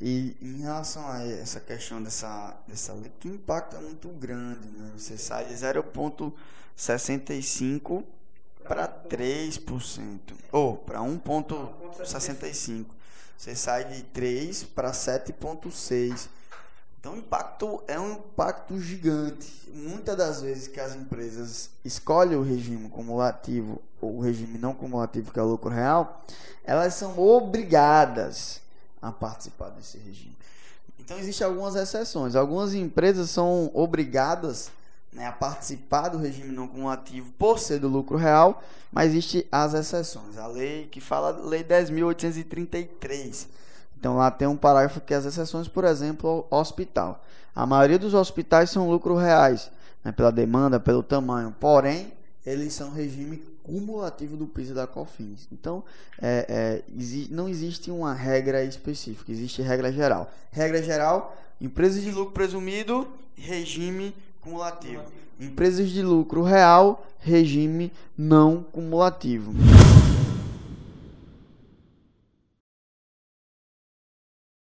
E em relação a essa questão dessa, dessa lei, que impacto é muito grande, né? Você sai de 0,65 para 3%, ou para 1,65%. Você sai de 3 para 7,6%. Então, o impacto é um impacto gigante. Muitas das vezes que as empresas escolhem o regime cumulativo ou o regime não cumulativo, que é o lucro real, elas são obrigadas a participar desse regime. Então, existem algumas exceções. Algumas empresas são obrigadas né, a participar do regime não cumulativo por ser do lucro real, mas existem as exceções. A lei que fala, Lei 10.833 então lá tem um parágrafo que as exceções, por exemplo, hospital. A maioria dos hospitais são lucros reais, né, pela demanda, pelo tamanho. Porém, eles são regime cumulativo do piso da COFINS. Então, é, é, exi não existe uma regra específica, existe regra geral. Regra geral, empresas de lucro presumido, regime cumulativo. Empresas de lucro real, regime não cumulativo.